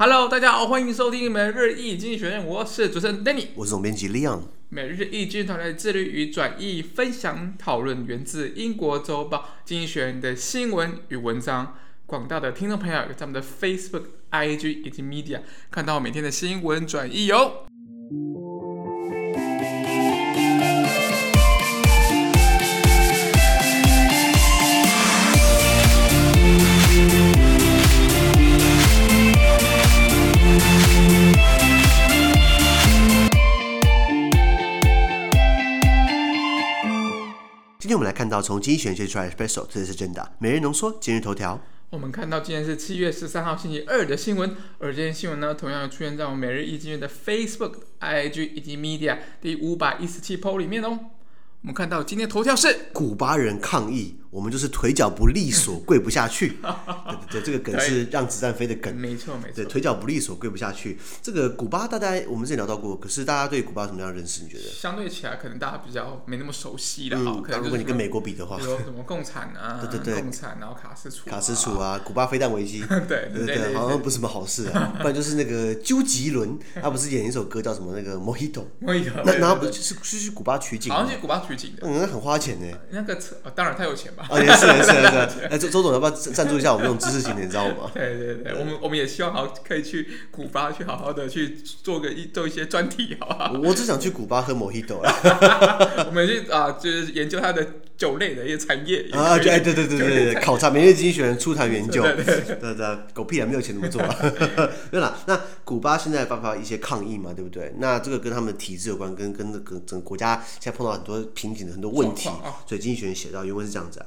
Hello，大家好，欢迎收听每日一经济学院，我是主持人 Danny，我是总编辑 Leon。每日一经济团队致力于转译、分享、讨论源自英国周报经济学人的新闻与文章。广大的听众朋友在我们的 Facebook、IG 以及 Media 看到每天的新闻转译哟。今天我们来看到从经济学界出来的 Espresso，这里是真的每日浓缩今日头条。我们看到今天是七月十三号星期二的新闻，而这些新闻呢，同样出现在我们每日一经院的 Facebook、IG 以及 Media 第五百一十七 po 里面哦。我们看到今天头条是古巴人抗议。我们就是腿脚不利索，跪不下去。对对对，这个梗是让子弹飞的梗。没错没错。对，腿脚不利索，跪不下去。这个古巴，大家我们之前聊到过，可是大家对古巴什么样的认识？你觉得？相对起来，可能大家比较没那么熟悉的。嗯，如果你跟美国比的话，比如什么共产啊，对对对，共产，然后卡斯楚，卡斯楚啊，古巴飞弹危机，对对对，好像不是什么好事啊。不然就是那个究极伦，他不是演一首歌叫什么那个 Mojito，Mojito，那然后不是是去古巴取景，好像去古巴取景的，嗯，那很花钱呢。那个车当然他有钱吧。啊，也是也是。也是，哎，周周总要不要赞助一下我们这种知识型的，你知道吗？对对对，我们我们也希望好可以去古巴去好好的去做个一做一些专题，好不好？我只想去古巴喝 Mojito 我们去啊，就是研究它的酒类的一些产业啊，对，对对对对对，考察每日经济学人出台原酒，对对 对，狗屁啊，没有钱怎么做啊？对了，那古巴现在发发一些抗议嘛，对不对？那这个跟他们的体制有关，跟跟那个整个国家现在碰到很多瓶颈的很多问题，所以经济学人写到原文是这样子啊。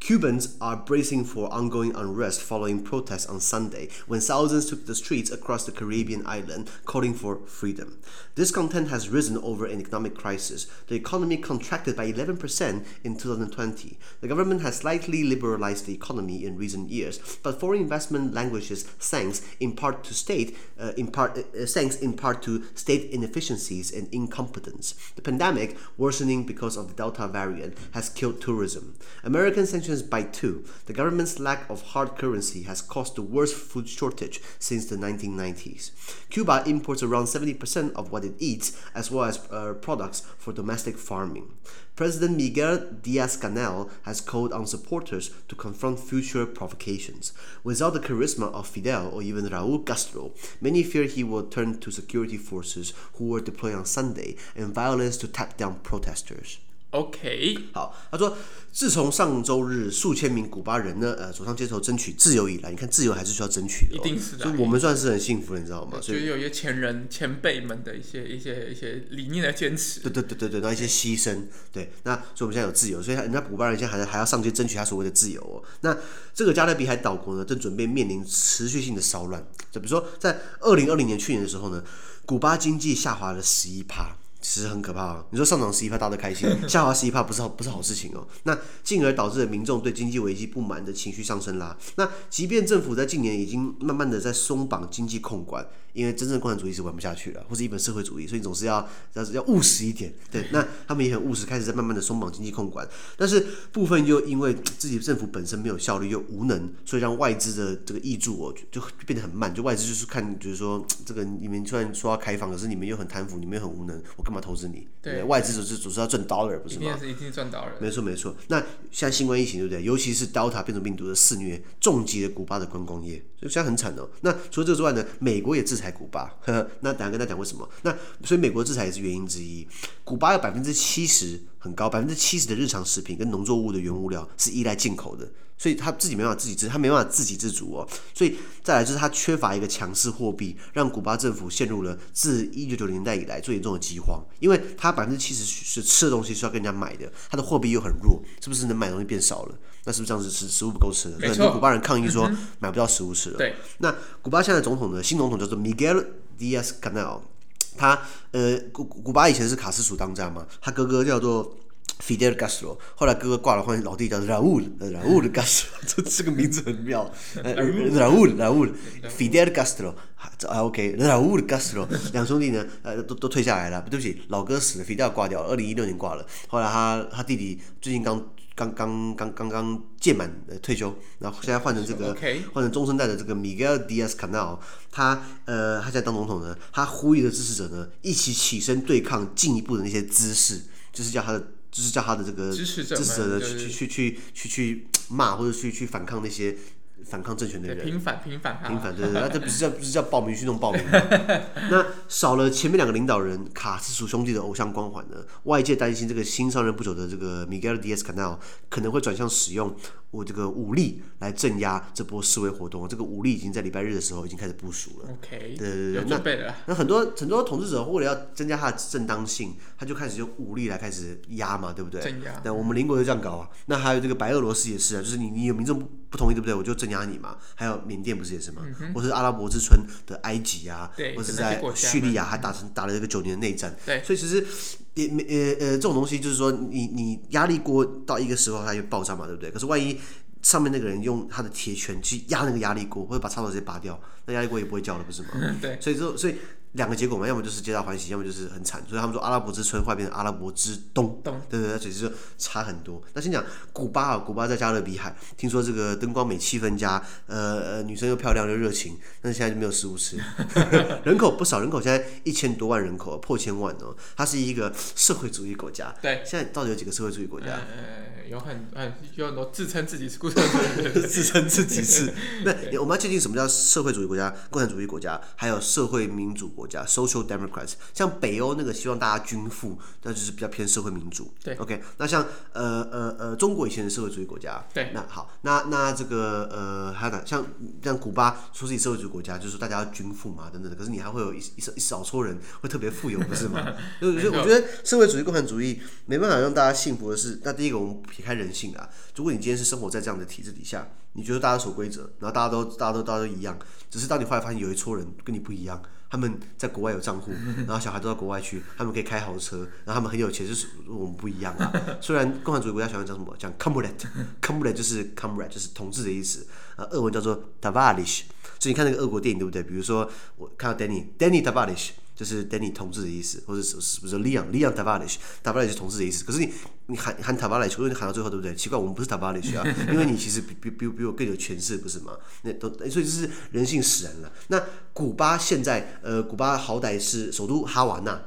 Cubans are bracing for ongoing unrest following protests on Sunday when thousands took the streets across the Caribbean island calling for freedom. This discontent has risen over an economic crisis. The economy contracted by 11% in 2020. The government has slightly liberalized the economy in recent years, but foreign investment languishes thanks in part to state uh, in part uh, thanks in part to state inefficiencies and incompetence. The pandemic, worsening because of the Delta variant, has killed tourism. American sanctions by two. The government's lack of hard currency has caused the worst food shortage since the 1990s. Cuba imports around 70% of what it eats, as well as uh, products for domestic farming. President Miguel Diaz-Canel has called on supporters to confront future provocations. Without the charisma of Fidel or even Raúl Castro, many fear he will turn to security forces who were deployed on Sunday and violence to tap down protesters. OK，好，他说，自从上周日数千名古巴人呢，呃，走上街头争取自由以来，你看自由还是需要争取的，哦，一定是的。所以我们算是很幸福的，你知道吗？所以有一些前人前辈们的一些一些一些理念的坚持，对对对对对，那一些牺牲，对，那所以我们现在有自由，所以人家古巴人现在还还要上街争取他所谓的自由哦。那这个加勒比海岛国呢，正准备面临持续性的骚乱，就比如说在二零二零年去年的时候呢，古巴经济下滑了十一趴。其实很可怕啊！你说上涨十一趴，大家都开心；下滑十一趴，不是好，不是好事情哦。那进而导致了民众对经济危机不满的情绪上升啦。那即便政府在近年已经慢慢的在松绑经济控管。因为真正共产主义是玩不下去了，或是一本社会主义，所以总是要要要务实一点。对，那他们也很务实，开始在慢慢的松绑经济控管。但是部分又因为 自己政府本身没有效率又无能，所以让外资的这个挹注哦就，就变得很慢。就外资就是看，就是说 这个你们虽然说要开放，可是你们又很贪腐，你们又很无能，我干嘛投资你？对，对，外资总是总是要赚 dollar，不是吗？一定是赚 dollar。没错没错。那现在新冠疫情对不对？尤其是 Delta 变种病毒的肆虐，重击了古巴的观光业，所以现在很惨哦。那除了这个之外呢，美国也制裁古巴。呵呵，那等下跟他讲为什么？那所以美国制裁也是原因之一。古巴有百分之七十很高，百分之七十的日常食品跟农作物的原物料是依赖进口的，所以他自己没办法自给自，他没办法自给自足哦。所以再来就是他缺乏一个强势货币，让古巴政府陷入了自一九九零年代以来最严重的饥荒。因为他百分之七十是吃的东西是要跟人家买的，他的货币又很弱，是不是能买的东西变少了？那是不是这样子食食物不够吃了？很多古巴人抗议说买不到食物吃了。对，那古巴现在的总统呢？新总统叫做 Miguel。Diaz Canal，他呃，古古巴以前是卡斯楚当家嘛，他哥哥叫做 Fidel Castro，后来哥哥挂了，换老弟叫 Raúl，Raúl Castro，这这个名字很妙，Raúl，Raúl，Fidel Castro，啊 OK，Raúl Castro，两兄弟呢，呃，都都退下来了，对不起，老哥死了，Fidel 挂掉了，二零一六年挂了，后来他他弟弟最近刚。刚刚刚刚刚届满呃退休，然后现在换成这个换.成中生代的这个 Miguel Diaz Canal，他呃他现在当总统呢，他呼吁的支持者呢一起起身对抗进一步的那些姿势，就是叫他的就是叫他的这个支持者支持者呢就是去去去去去骂或者去去反抗那些。反抗政权的人，平反平反平反，对对对，那这不是叫 不是叫暴民运动暴民吗？那少了前面两个领导人卡斯楚兄弟的偶像光环呢？外界担心这个新上任不久的这个 Miguel Diaz Canal 可能会转向使用我这个武力来镇压这波示威活动。这个武力已经在礼拜日的时候已经开始部署了。OK，对对对，有准备了。那那很多很多统治者为了要增加他的正当性，他就开始用武力来开始压嘛，对不对？镇压。那我们邻国就这样搞啊。那还有这个白俄罗斯也是啊，就是你你有民众不不同意，对不对？我就镇压你嘛。还有缅甸不是也是吗？嗯、或是阿拉伯之春的埃及啊，或是在叙利亚还打成打了一个九年的内战。对，所以其实也没呃呃这种东西就是说你你压力锅到一个时候它就爆炸嘛，对不对？可是万一上面那个人用他的铁拳去压那个压力锅，或者把插头直接拔掉，那压力锅也不会叫了，不是吗？嗯、对，所以说所以。两个结果嘛，要么就是皆大欢喜，要么就是很惨。所以他们说阿拉伯之春会变成阿拉伯之冬，冬对对对，所以就差很多。那先讲古巴啊，古巴在加勒比海，听说这个灯光美、气氛佳，呃呃，女生又漂亮又热情，但是现在就没有食物吃，人口不少，人口现在一千多万人口，破千万哦。它是一个社会主义国家。对，现在到底有几个社会主义国家？呃，有很呃有很多自称自己是共产主义，自称自己是。那我们要界定什么叫社会主义国家、共产主义国家，还有社会民主国家 （social democrats）。像北欧那个希望大家均富，那就是比较偏社会民主。对，OK。那像呃呃呃中国以前的社会主义国家。对。那好，那那这个呃还有哪像像古巴说自己社会主义国家，就是说大家要均富嘛等等的。可是你还会有一一少一少撮人会特别富有，不是吗？所以我觉得社会主义、共产主义没办法让大家幸福的是，那第一个我们撇开人性啊，如果你今天是生活在这样的体制底下，你觉得大家守规则，然后大家都大家都大家都一样，只是当你后来发现有一撮人跟你不一样。他们在国外有账户，然后小孩都到国外去，他们可以开豪车，然后他们很有钱，就是我们不一样啊。虽然共产主义国家喜欢讲什么，讲 comrade，comrade 就是 comrade 就是同志的意思，呃，俄文叫做 tavarish。所以你看那个俄国电影对不对？比如说我看到 Danny，Danny Tavarish。就是 Danny 同志的意思，或者是是不是 Leon Leon Tavares，Tavares 是同志的意思。可是你你喊喊 Tavares，如果你喊到最后，对不对？奇怪，我们不是 Tavares 啊，因为你其实比比比比我更有权势，不是吗？那都所以这是人性使然了。那古巴现在呃，古巴好歹是首都哈瓦那。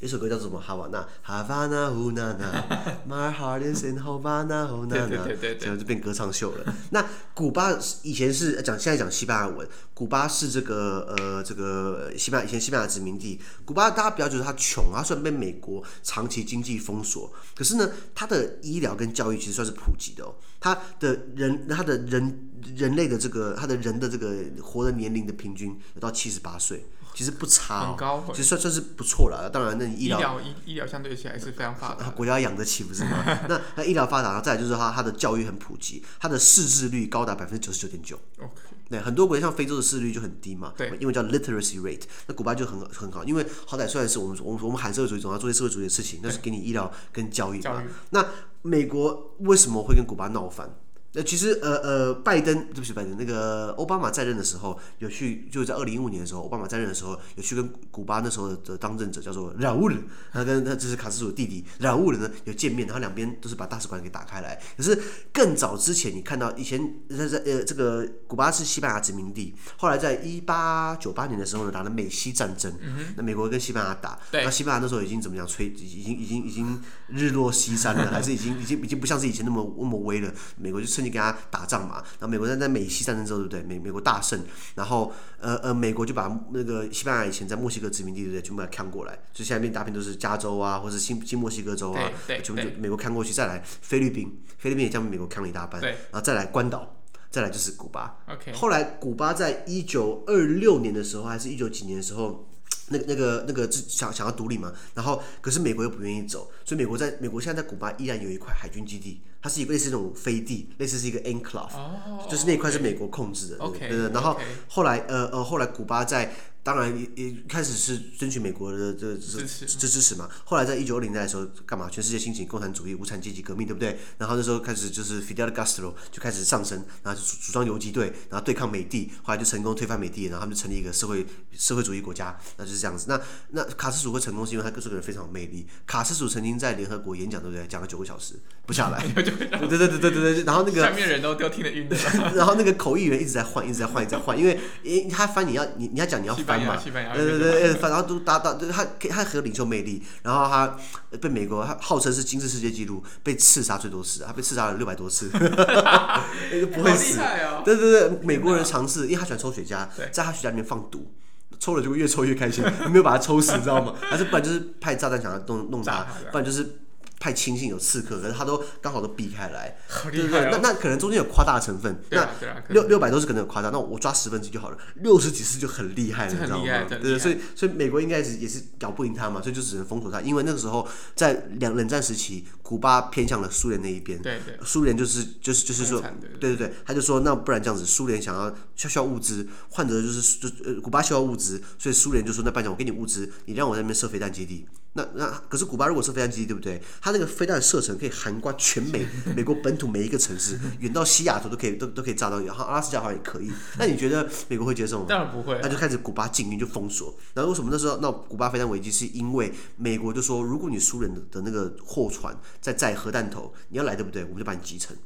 有首歌叫做什么？哈瓦那，哈瓦那呼那那，My heart is in Havana，呼那那，现在就变歌唱秀了。那古巴以前是讲，现在讲西班牙文。古巴是这个呃，这个西班牙以前西班牙殖民地。古巴大家不要觉得它穷，它虽然被美国长期经济封锁，可是呢，它的医疗跟教育其实算是普及的哦。它的人，他的人人类的这个，他的人的这个活的年龄的平均有到七十八岁。其实不差，很高，其实算算是不错了。当然，那你医疗医医疗相对起来是非常发达，国家养得起不是吗？那那医疗发达，然后再来就是它它的教育很普及，它的识字率高达百分之九十九点九。OK，对，很多国家像非洲的识字率就很低嘛，对，因为叫 literacy rate。那古巴就很很好，因为好歹虽然是我们我们我们喊社会主义总要做些社会主义的事情，那是给你医疗跟教育嘛。那美国为什么会跟古巴闹翻？那其实呃呃，拜登对不起，拜登那个奥巴马在任的时候有去，就是在二零一五年的时候，奥巴马在任的时候有去跟古巴那时候的当政者叫做拉乌尔，他跟他就是卡斯楚的弟弟拉乌尔呢有见面，然后两边都是把大使馆给打开来。可是更早之前，你看到以前在在呃这个古巴是西班牙殖民地，后来在一八九八年的时候呢打了美西战争，那美国跟西班牙打，那西班牙那时候已经怎么样吹，已经已经已经日落西山了，还是已经已经已经不像是以前那么那么威了，美国就。你跟他打仗嘛，然后美国在在美西战争之后，对不对？美美国大胜，然后呃呃，美国就把那个西班牙以前在墨西哥殖民地，对不对？全部给扛过来，就下面大片都是加州啊，或者新新墨西哥州啊，全部就美国扛过去，再来菲律宾，菲律宾也将美国扛了一大半，然后再来关岛，再来就是古巴。Okay. 后来古巴在一九二六年的时候，还是一九几年的时候。那个那个那个想想要独立嘛，然后可是美国又不愿意走，所以美国在美国现在在古巴依然有一块海军基地，它是一个类似那种飞地，类似是一个 enclave，、oh, 就是那一块是美国控制的，okay. 对对对，然后后来呃呃后来古巴在。当然也也开始是争取美国的这这这支持嘛。后来在一九二零年代的时候，干嘛？全世界兴起共产主义、无产阶级革命，对不对？然后那时候开始就是 Fidel Castro 就开始上升，然后就组装游击队，然后对抗美帝，后来就成功推翻美帝，然后他们就成立一个社会社会主义国家，那就是这样子。那那卡斯楚会成功是因为他这个人非常有魅力。卡斯楚曾经在联合国演讲，对不对？讲了九个小时不下来，对对对对对对，然后那个下面人都都听得晕的，然后那个口译员一直在换，一直在换，一直在换，因为因为他翻你要你你要讲你要翻嘛，对对对，翻然后都达到，他他很有领袖魅力，然后他被美国他号称是今世世界纪录，被刺杀最多次，他被刺杀了六百多次，不会死，对对对，美国人尝试，因为他喜欢抽雪茄，在他雪茄里面放毒。抽了就会越抽越开心，没有把他抽死，你知道吗？还是不然就是派炸弹想要弄弄他，不然就是。派亲信有刺客，可是他都刚好都避开来，哦、对不对？那那可能中间有夸大的成分。那六六百都是可能有夸大，那我抓十分之一就好了。六十几次就很厉害了，你知道吗？对对，所以所以美国应该是也是搞不赢他嘛，所以就只能封锁他。因为那个时候在两冷战时期，古巴偏向了苏联那一边。对对。苏联就是就是就是说，对对对，他就说那不然这样子，苏联想要需需要物资，换得就是就呃古巴需要物资，所以苏联就说那不然我给你物资，你让我在那边设飞弹基地。那那可是古巴如果是飞弹基地，对不对？它那个飞弹射程可以涵盖全美 美国本土每一个城市，远到西雅图都可以都都可以炸到，然后阿拉斯加好像也可以。那你觉得美国会接受吗？当然不会、啊。那就开始古巴禁运就封锁。然后为什么那时候那古巴飞弹危机是因为美国就说，如果你苏联的的那个货船在载核弹头，你要来对不对？我们就把你击沉。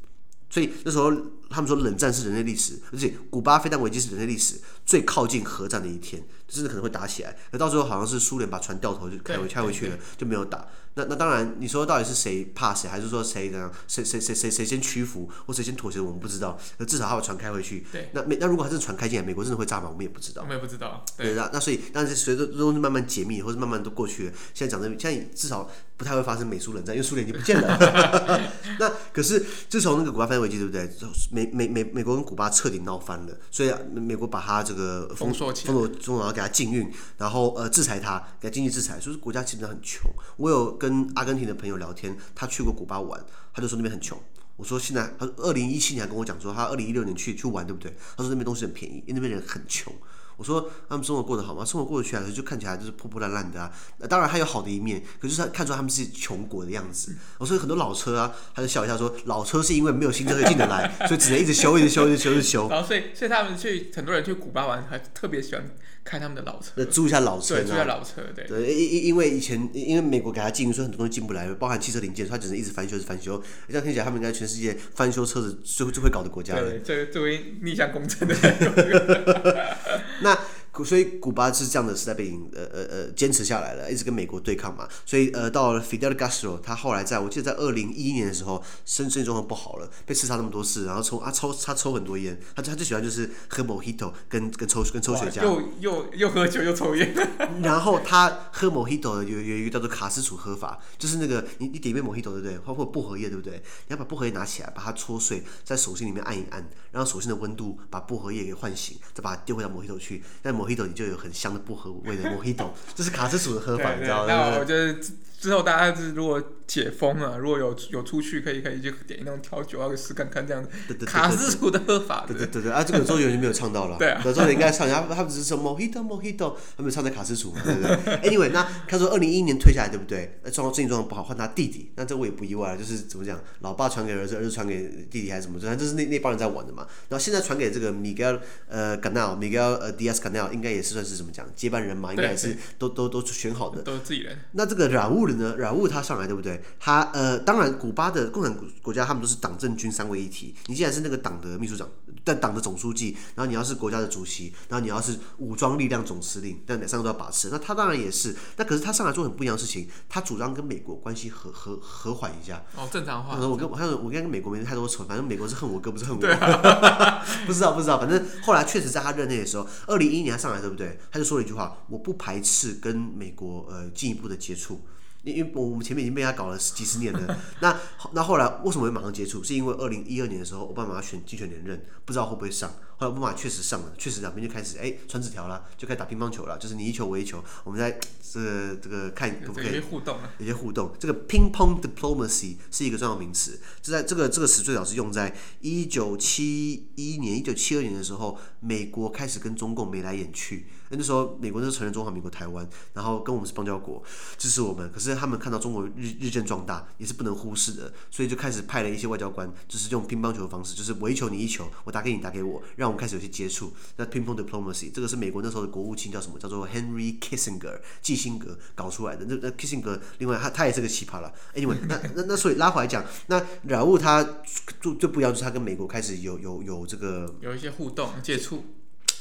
所以那时候他们说冷战是人类历史，而且古巴飞弹危机是人类历史最靠近核战的一天，真的可能会打起来。那到时候好像是苏联把船掉头就开回开回去了，就没有打。那那当然，你说到底是谁怕谁，还是说谁怎样，谁谁谁谁谁先屈服或谁先妥协，我们不知道。那至少他把船开回去。对。那美那如果他真的船开进来，美国真的会炸吗？我们也不知道。我们也不知道。对那。那所以，但是随着东西慢慢解密，或者慢慢都过去了，现在讲的现在至少不太会发生美苏冷战，因为苏联已经不见了。那可是自从那个古巴飞弹危机，对不对？美美美美国跟古巴彻底闹翻了，所以美国把他这个封锁封锁中，然给他禁运，然后呃制裁他，给他经济制裁，所以国家基本上很穷。我有跟阿根廷的朋友聊天，他去过古巴玩，他就说那边很穷。我说现在，他二零一七年跟我讲说，他二零一六年去去玩，对不对？他说那边东西很便宜，因为那边人很穷。我说他们生活过得好吗？生活过得去还是就看起来就是破破烂烂的啊。当然还有好的一面，可是他看出他们是穷国的样子。我说很多老车啊，他就笑一下说，老车是因为没有新车可以进得来，所以只能一直修，一直修，一直修，一直修。然后所以所以他们去很多人去古巴玩，还特别喜欢开他们的老车，租一下老车，对，租一下老车，对。对，因因因为以前因为美国给他禁，所以很多东西进不来，包含汽车零件，他只能一直翻修，一直翻修。这样听起来，他们应该全世界翻修车子最最会搞的国家了。对，这作为逆向工程的。那。所以古巴是这样的时代背景，呃呃呃，坚持下来了，一直跟美国对抗嘛。所以呃，到了 Fidel Castro，他后来在我记得在二零一一年的时候，身身体状况不好了，被刺杀那么多次，然后抽啊抽他抽很多烟，他他最喜欢就是喝 Mojito 跟跟抽跟抽雪茄，又又又喝酒又抽烟。然后他喝 Mojito 有有一个叫做卡斯楚喝法，就是那个你你点一杯 Mojito 对不对？包括薄荷叶对不对？你要把薄荷叶拿起来，把它搓碎，在手心里面按一按，然后手心的温度把薄荷叶给唤醒，再把它丢回到 Mojito 去，但 Mojito 你就有很香的薄荷味的 Mojito，这是卡斯属的喝法，你知道吗？之后大家是如果解封了，如果有有出去可以可以就点一种调酒啊，试看看这样子。卡斯楚的喝法，对对对对啊，这个周杰伦就没有唱到了。对啊，周杰伦应该唱一下，他们只是说 Mojito Mojito，他们唱在卡斯楚，对不对？Anyway，那他说二零一一年退下来，对不对？那状况最近状况不好，换他弟弟，那这我也不意外了，就是怎么讲，老爸传给儿子，儿子传给弟弟还是怎么？反正就是那那帮人在玩的嘛。然后现在传给这个 Miguel 呃 Canel，Miguel 呃 Diaz-Canel，应该也是算是怎么讲接班人嘛？应该也是都都都选好的，都是自己人。那这个染物的呢？软物他上来对不对？他呃，当然，古巴的共产国家他们都是党政军三位一体。你既然是那个党的秘书长，但党的总书记，然后你要是国家的主席，然后你要是武装力量总司令，但哪三个都要把持。那他当然也是。那可是他上来做很不一样的事情，他主张跟美国关系和和和缓一下。哦，正常化。我跟我还有我跟美国没太多仇，反正美国是恨我哥，不是恨我。啊、不知道不知道，反正后来确实在他任内的时候，二零一一年他上来对不对？他就说了一句话：我不排斥跟美国呃进一步的接触。因为我们前面已经被他搞了十几十年了，那那后来为什么会马上接触？是因为二零一二年的时候，奥巴马选竞选连任，不知道会不会上。后来奥巴马确实上了，确实两边就开始哎传纸条了，就开始打乒乓球了，就是你一球我一球，我们在 这个这个看可不可以有些互动，有些互动。这个 ping pong diplomacy 是一个重要名词，就在这个这个词最早是用在一九七一年、一九七二年的时候，美国开始跟中共眉来眼去。那时候美国是承认中华民国台湾，然后跟我们是邦交国，支持我们。可是他们看到中国日日渐壮大，也是不能忽视的，所以就开始派了一些外交官，就是用乒乓球的方式，就是我一球你一球，我打给你打给我，让们开始有些接触。那 pinpoint diplomacy 这个是美国那时候的国务卿叫什么？叫做 Henry Kissinger，基辛格搞出来的。那那 Kissinger 另外他他也是个奇葩了。Anyway，那那那所以拉回来讲，那然后他就就不要，就是他跟美国开始有有有这个有一些互动接触。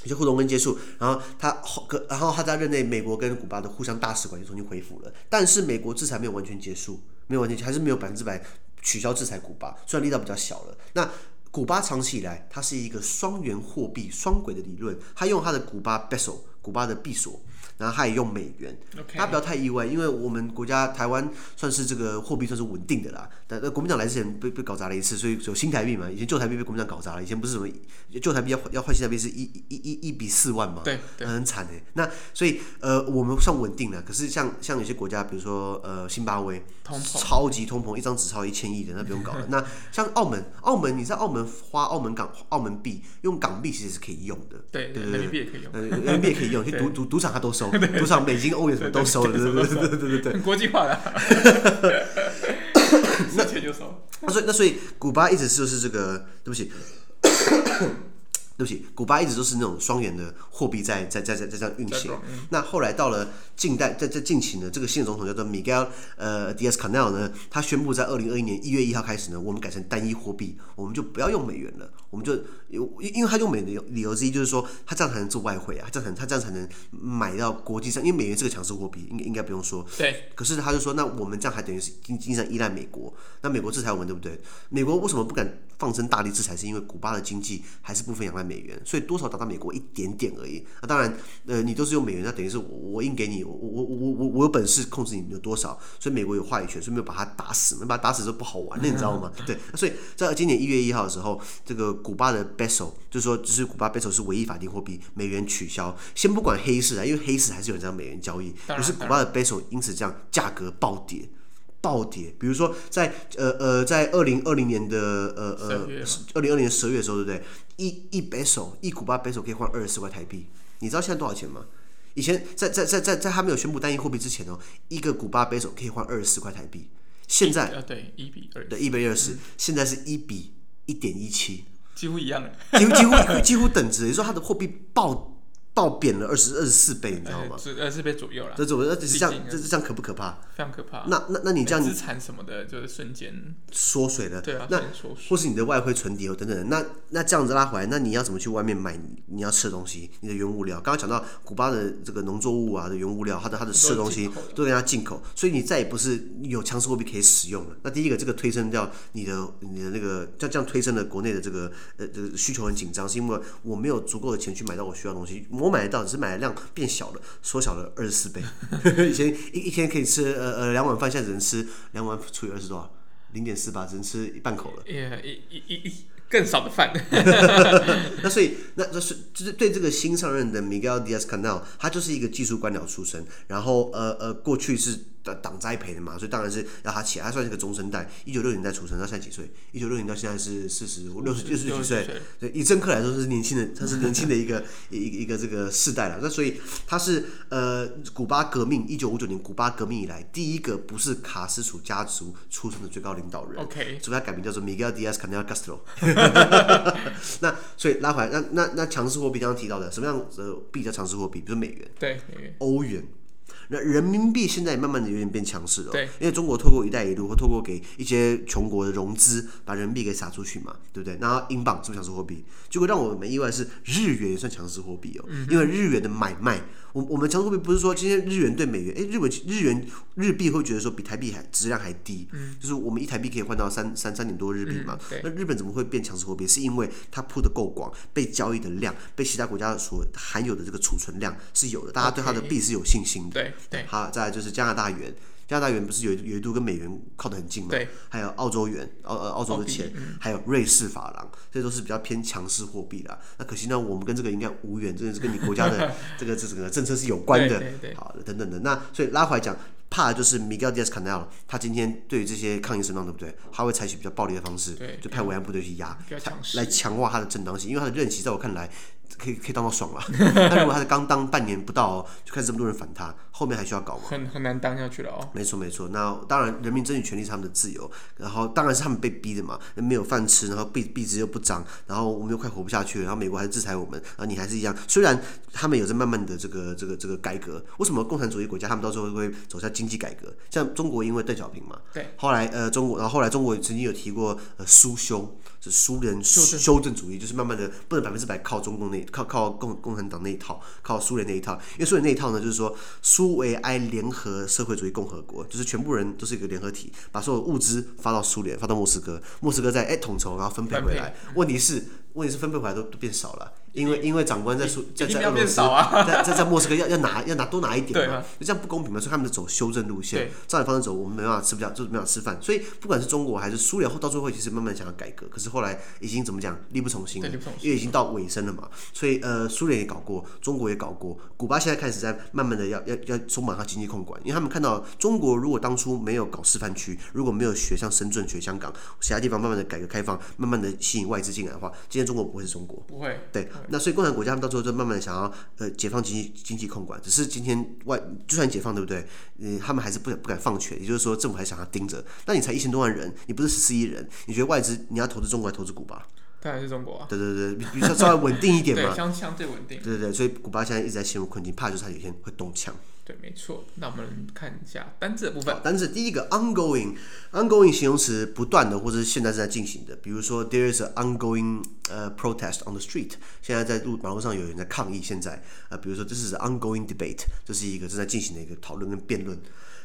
有些互动跟接触，然后他后，然后他在任内，美国跟古巴的互相大使馆就重新恢复了。但是美国制裁没有完全结束，没有完全还是没有百分之百取消制裁古巴，虽然力道比较小了。那古巴长期以来，它是一个双元货币双轨的理论，它用它的古巴 b e s e l 古巴的币索。然后他也用美元，大家不要太意外，因为我们国家台湾算是这个货币算是稳定的啦。但国民党来之前被被搞砸了一次，所以有新台币嘛。以前旧台币被国民党搞砸了，以前不是什么旧台币要要换新台币是一一一一比四万嘛，对，对很惨的。那所以呃我们算稳定了，可是像像有些国家，比如说呃新巴威，通膨超级通膨，一张纸钞一千亿的，那不用搞了。那像澳门，澳门你在澳门花澳门港澳门币用港币其实是可以用的，对对对，人民币也可以用，呃人民币也可以用，去赌赌赌场他都收。赌场、美金、欧元什么都收了，对对对对对对对，国际化的。那钱就收。那所以那所以，古巴一直就是这个，对不起。对不起，古巴一直都是那种双元的货币在在在在在这样运行。那后来到了近代，在在近期呢，这个新的总统叫做 Miguel 呃 Diaz-Canel 呢，他宣布在二零二一年一月一号开始呢，我们改成单一货币，我们就不要用美元了，我们就因因为他用美元的理由之一就是说，他这样才能做外汇啊，这样才他这样才能买到国际上，因为美元是个强势货币，应该应该不用说。对。可是他就说，那我们这样还等于是经经济上依赖美国，那美国制裁我们，对不对？美国为什么不敢放声大力制裁？是因为古巴的经济还是部分仰赖美元，所以多少打到美国一点点而已。那当然，呃，你都是用美元，那等于是我我印给你，我我我我我有本事控制你有多少，所以美国有话语权，所以没有把它打死，没把它打死就不好玩，了 你知道吗？对，所以在今年一月一号的时候，这个古巴的 peso 就是说，就是古巴 peso 是唯一法定货币，美元取消。先不管黑市啊，因为黑市还是有人这样美元交易，可是古巴的 peso 因此这样价格暴跌。暴跌，比如说在呃呃，在二零二零年的呃呃二零二零年十二月的时候，对不对？一一 peso 一古巴 peso 可以换二十四块台币，你知道现在多少钱吗？以前在在在在在他没有宣布单一货币之前哦，一个古巴 peso 可以换二十四块台币，现在啊对一比二，对一比二十，现在是一比一点一七，几乎一样了，几乎几乎 几乎等值，也就是说它的货币暴。爆贬了二十二十四倍，你知道吗？二十四倍左右了。这怎么？那这是这样，这是这样可不可怕？非常可怕。那那那你这样，资产什么的，就是瞬间缩水了。对啊，那或是你的外汇存底哦等等。那那这样子拉回来，那你要怎么去外面买你要吃的东西？你的原物料，刚刚讲到古巴的这个农作物啊的原物料，它的它的吃的东西都跟它进口，所以你再也不是有强势货币可以使用了。那第一个，这个推升掉你的你的那个，这样这样推升了国内的这个呃这个需求很紧张，是因为我没有足够的钱去买到我需要的东西，我买得到只是买的。量变小了，缩小了二十四倍。以前一一天可以吃呃呃两碗饭，现在只能吃两碗除以二十多少？零点四八，只能吃一半口了。一一一一更少的饭。那所以那这是就是对这个新上任的 Miguel Diaz Canal，他就是一个技术官僚出身，然后呃呃过去是。党党栽培的嘛，所以当然是要他起来，他算是个中生代。一九六零年代出生，他现在几岁？一九六零到现在是四十五、六十、六十几岁。对，以政客来说是年轻的，他是年轻的一个一一个这个世代了。那所以他是呃，古巴革命一九五九年古巴革命以来第一个不是卡斯楚家族出生的最高领导人。OK，所以他改名叫做 Miguel Diaz-Canel Castro。那所以拉回来，那那那强势货币刚刚提到的什么样的币叫强势货币？比如说美元，对，美元，欧元。那人民币现在也慢慢的有点变强势了，对，因为中国透过“一带一路”或透过给一些穷国的融资，把人民币给撒出去嘛，对不对？然后英镑是不是强势货币？结果让我们意外的是日元也算强势货币哦，因为日元的买卖。我我们强势货币不是说今天日元对美元，哎，日本日元日币会觉得说比台币还质量还低，嗯，就是我们一台币可以换到三三三点多日币嘛，嗯，那日本怎么会变强势货币？是因为它铺的够广，被交易的量，被其他国家所含有的这个储存量是有的，大家对它的币是有信心的，对对。好，再来就是加拿大元。加拿大元不是有有一度跟美元靠得很近嘛？对，还有澳洲元，澳呃澳洲的钱，嗯、还有瑞士法郎，这都是比较偏强势货币啦。那可惜呢，我们跟这个应该无缘，真的是跟你国家的 这个这整个政策是有关的。对对对，好的，等等的。那所以拉回来讲，怕的就是 Miguel Diaz-Canel，他今天对于这些抗议声浪，对不对？他会采取比较暴力的方式，就派维安部队去压，来强化他的正当性，因为他的任期在我看来可以可以当到爽了。但如果他是刚当半年不到，就开始这么多人反他。后面还需要搞吗？很很难当下去了哦。没错没错，那当然人民争取权利是他们的自由，然后当然是他们被逼的嘛，没有饭吃，然后币币值又不涨，然后我们又快活不下去了，然后美国还是制裁我们，然后你还是一样。虽然他们有在慢慢的这个这个这个改革，为什么共产主义国家他们到时候会走向经济改革？像中国因为邓小平嘛，对，后来呃中国，然后后来中国曾经有提过呃苏修。是苏联修正主义，就是慢慢的不能百分之百靠中共那靠靠共共产党那一套，靠苏联那一套。因为苏联那一套呢，就是说苏维埃联合社会主义共和国，就是全部人都是一个联合体，把所有物资发到苏联，发到莫斯科，莫斯科再哎统筹，然后分配回来。问题是问题是分配回来都都变少了。因为因为长官在苏在在俄罗斯，在在在莫斯科要要拿要拿多拿一点嘛，就这样不公平嘛，所以他们走修正路线，照你方式走，我们没办法吃不下，就是没办法吃饭。所以不管是中国还是苏联，后到最后其实慢慢想要改革，可是后来已经怎么讲力不从心了，因为已经到尾声了嘛。所以呃，苏联也搞过，中国也搞过，古巴现在开始在慢慢的要要要松绑它经济控管，因为他们看到中国如果当初没有搞示范区，如果没有学像深圳、学香港其他地方慢慢的改革开放，慢慢的吸引外资进来的话，今天中国不会是中国，不会。对，那所以共产国家。到最后就慢慢的想要呃解放经济经济控管，只是今天外就算解放对不对？嗯，他们还是不不敢放权，也就是说政府还想要盯着。那你才一千多万人，你不是十四亿人，你觉得外资你要投资中国还投资古巴？当然是中国啊。对对对，比比较稍微稳定一点嘛。对，相相对稳定。对对对，所以古巴现在一直在陷入困境，怕就是他有一天会动枪。对，没错。那我们看一下单字的部分。单字第一个 ongoing，ongoing 形容词不断的或者是现在正在进行的，比如说 there is an ongoing 呃、uh, protest on the street，现在在路马路上有人在抗议。现在呃，比如说这是 ongoing debate，这是一个正在进行的一个讨论跟辩论。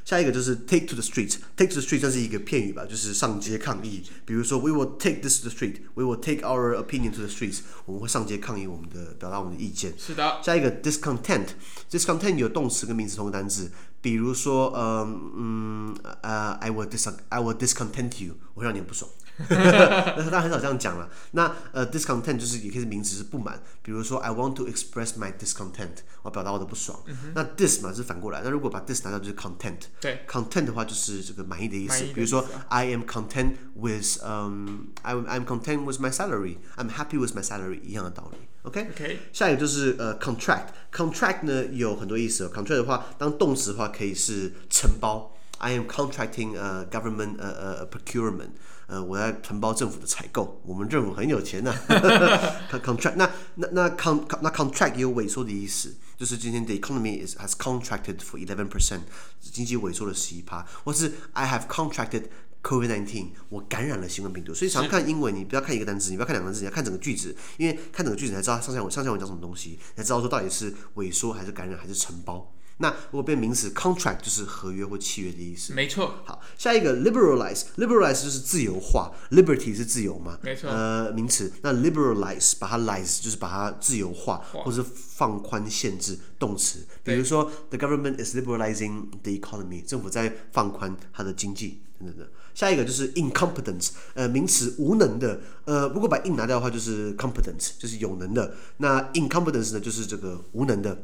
下一个就是 take to the street，take to the street 这是一个片语吧，就是上街抗议。比如说 we will take this to the street，we will take our opinion to the streets，我们会上街抗议我们的表达我们的意见。是的。下一个 discontent，discontent 有动词跟名词同个单字，比如说嗯嗯呃 I will dis I will discontent you，我会让你很不爽。那他很少这样讲了。那呃，discontent 就是也可以是名词，是不满。比如说，I want to express my discontent，我表达我的不爽。嗯、哼那 dis 嘛是反过来。那如果把 dis 拿掉，就是 content。对，content 的话就是这个满意的意思。意比如说，I am content with 嗯、um,，I'm I'm content with my salary，I'm happy with my salary，一样的道理。OK。OK。下一个就是呃、uh,，contract，contract 呢有很多意思。contract 的话，当动词的话可以是承包。I am contracting 呃、uh, government 呃呃 procurement。 呃，我在承包政府的采购，我们政府很有钱呐、啊。contract 那那那 con 那 contract 也有萎缩的意思，就是今天 the economy is has contracted for eleven percent，经济萎缩了十一趴，或是 I have contracted COVID nineteen，我感染了新冠病毒。所以常看英文，你不要看一个单词，你不要看两个单词，你要看整个句子，因为看整个句子才知道上下文上下文讲什么东西，才知道说到底是萎缩还是感染还是承包。那如果变名词，contract 就是合约或契约的意思。没错。好，下一个 liberalize，liberalize 就是自由化，liberty 是自由嘛？没错。呃，名词，那 liberalize 把它 lize 就是把它自由化，或是放宽限制，动词。比如说，the government is liberalizing the economy，政府在放宽它的经济等等的。下一个就是 incompetence，呃，名词，无能的。呃，如果把 in 拿掉的话，就是 competence，就是有能的。那 incompetence 呢，就是这个无能的。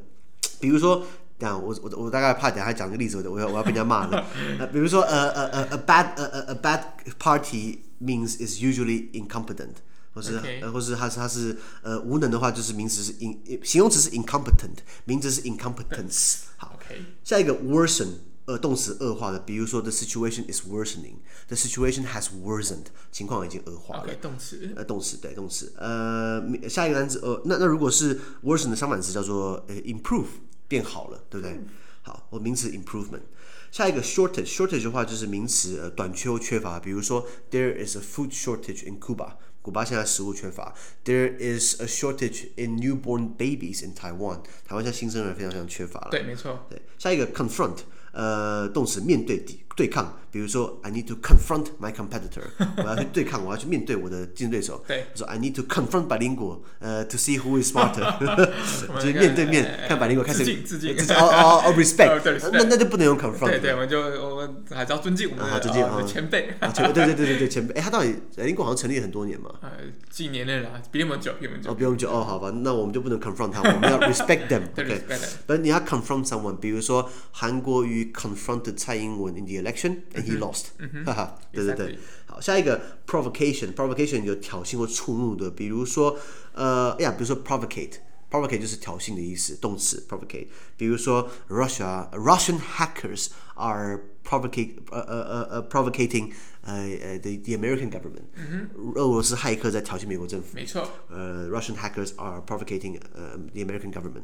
比如说。这样，我我我大概怕等下讲个例子，我我要我要被人家骂了。呃，比如说，呃呃呃，a bad 呃呃 a bad party means is usually incompetent，或是或是它是它是呃无能的话，就是名词是 in 形容词是 incompetent，名词是 incompetence。好，Okay. 下一个 worsen，呃动词恶化的，比如说 the situation is worsening，the situation has worsened，情况已经恶化了。Okay, 动词呃动词对动词呃下一个单词呃那那如果是 worsen 的相反词叫做呃 improve。变好了，对不对？好，我名词 improvement。下一个 shortage，shortage 的话就是名词呃短缺或缺乏，比如说 there is a food shortage in Cuba，古巴现在食物缺乏。There is a shortage in newborn babies in Taiwan，台湾现在新生儿非常非常缺乏了。对，没错。对，下一个 confront。呃，动词面对敌对抗，比如说 I need to confront my competitor，我要去对抗，我要去面对我的竞争对手。对，说 I need to confront 百灵果，呃，to see who is smarter，就是面对面看百灵果开始致敬致敬，哦哦哦，respect，那那就不能用 confront。对对，我们就我们还是要尊敬我们的尊敬前辈。前辈，对对对对对前辈。哎，他到底百灵果好像成立很多年嘛？呃，几年了啦，比我们久，比我们久。哦，比我们久哦，好吧，那我们就不能 confront 他，我们要 respect them。对，但你要 confront someone，比如说韩国瑜。confronted 蔡英文 in the election and he lost，哈哈，对对对，好，下一个 provocation，provocation 有挑衅或触怒的，比如说，呃，哎呀，比如说 provocate， provocate 就是挑衅的意思，动词 provocate。比如说，Russia Russian hackers are provocate 呃呃呃呃 provocating 呃呃 the the American government。俄罗斯骇客在挑衅美国政府。没错。呃，Russian hackers are provocating 呃 the American government。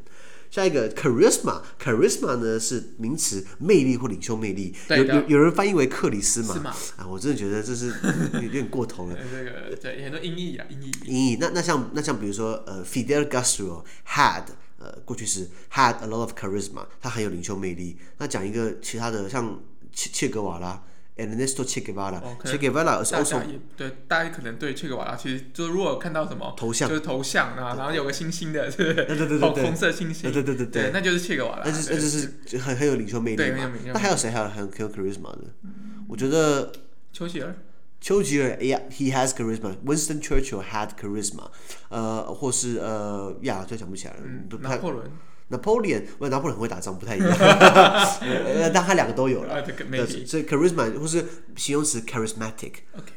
下一个 charisma，charisma 呢是名词，魅力或领袖魅力。有有有人翻译为克里斯嘛？啊，我真的觉得这是有点过头了。这个对很多音译啊，音译。音译那那像那像比如说呃，Fidel Castro had 呃过去式 had a lot of charisma，他很有领袖魅力。那讲一个其他的像切切格瓦拉。Ernesto Che Guevara，Che Guevara 是欧洲。对，大家可能对切格瓦拉其实就如果看到什么头像，就是头像啊，然后有个星星的，对对对对，红色星星，对对对对，那就是 Che Guevara，，那就是那就是很很有领袖魅力嘛。那还有谁还有很很有 charisma 的？我觉得丘吉尔，丘吉尔，Yeah，he has charisma。Winston Churchill had charisma。呃，或是呃，呀，就想不起来了。拿破仑。Napoleon，我拿破仑很会打仗，不太一样，但他两个都有了。所以 charisma 或是形容词 charismatic。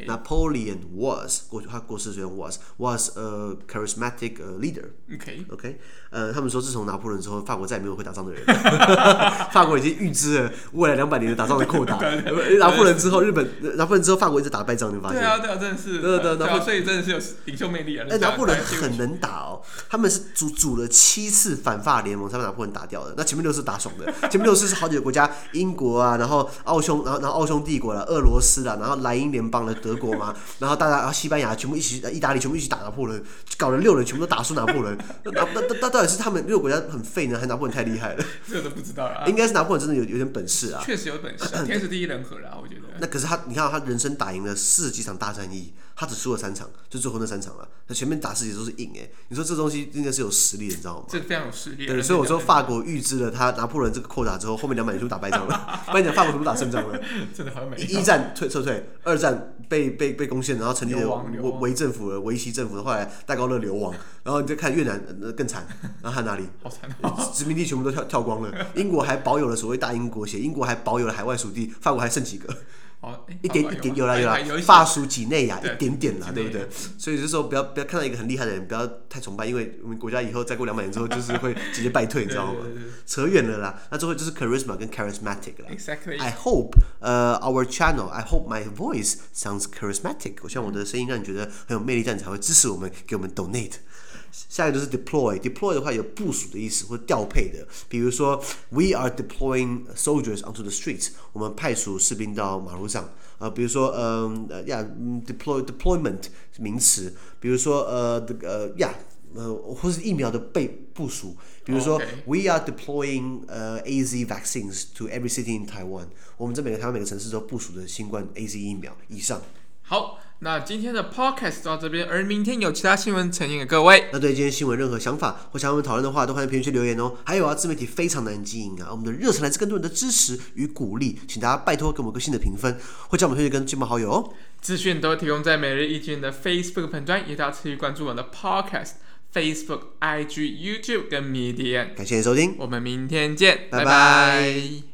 Napoleon was 过去他过世，之前 was was a charismatic leader。OK OK，呃，他们说自从拿破仑之后，法国再也没有会打仗的人。法国已经预知了未来两百年的打仗的扩大。拿破仑之后，日本拿破仑之后，法国一直打败仗，你发现？对啊，对啊，真的是。对对对，所以真的是有领袖魅力啊。哎，拿破仑很能打哦，他们是组组了七次反法联盟。才把拿破仑打掉的。那前面六次打爽的，前面六次是好几个国家，英国啊，然后奥匈，然后然后奥匈帝国了，俄罗斯了，然后莱茵联邦了德国嘛，然后大家，然后西班牙全部一起，意大利全部一起打拿破仑，搞了六人全部都打输拿破仑。那那那到底是他们六个国家很废呢，还是拿破仑太厉害了？这都不知道啊。应该是拿破仑真的有有点本事啊。确实有本事，天时地利人和啦，我觉得。那可是他，你看他人生打赢了四十几场大战役。他只输了三场，就最后那三场了。他前面打四局都是赢哎，你说这东西应该是有实力的，你知道吗？这非常有实力。对，所以我说法国预知了他拿破仑这个扩打之后，后面两百年就打败仗了。不然讲法国全部打胜仗了。真的好美。一战退撤退，二战被被被攻陷，然后成立了维维政府了，维希政府。后来戴高乐流亡，然后你再看越南更惨，然后还哪里？好惨。殖民地全部都跳跳光了。英国还保有了所谓大英国协，英国还保有了海外属地，法国还剩几个？一点一点有啦有啦，发属几内亚一点点啦，对不对？所以就是说不要不要看到一个很厉害的人，不要太崇拜，因为我们国家以后再过两百年之后，就是会直接败退，你知道吗？扯远了啦。那最后就是 charisma 跟 charismatic 啦。Exactly. I hope 呃 our channel I hope my voice sounds charismatic。我希望我的声音让你觉得很有魅力，这样你才会支持我们，给我们 donate。下一个就是 deploy，deploy 的话有部署的意思或调配的，比如说 we are deploying soldiers onto the streets，我们派出士兵到马路上。啊、呃，比如说嗯呃呀，deploy deployment 名词，比如说呃呃呀呃或是疫苗的被部署，比如说 we are deploying 呃 AZ vaccines to every city in Taiwan，我们在每个台湾每个城市都部署的新冠 AZ 疫苗以上。好。那今天的 podcast 到这边，而明天有其他新闻呈现给各位。那对今天新闻任何想法或想要我们讨论的话，都欢迎评论区留言哦。还有啊，自媒体非常难经营啊，我们的热忱来自更多人的支持与鼓励，请大家拜托给我们个新的评分，或将我们推荐跟亲朋好友哦。资讯都提供在每日一经的 Facebook 粉专，也大家持续关注我们的 podcast、Facebook、IG、YouTube 跟 Medium。感谢收听，我们明天见，拜拜。拜拜。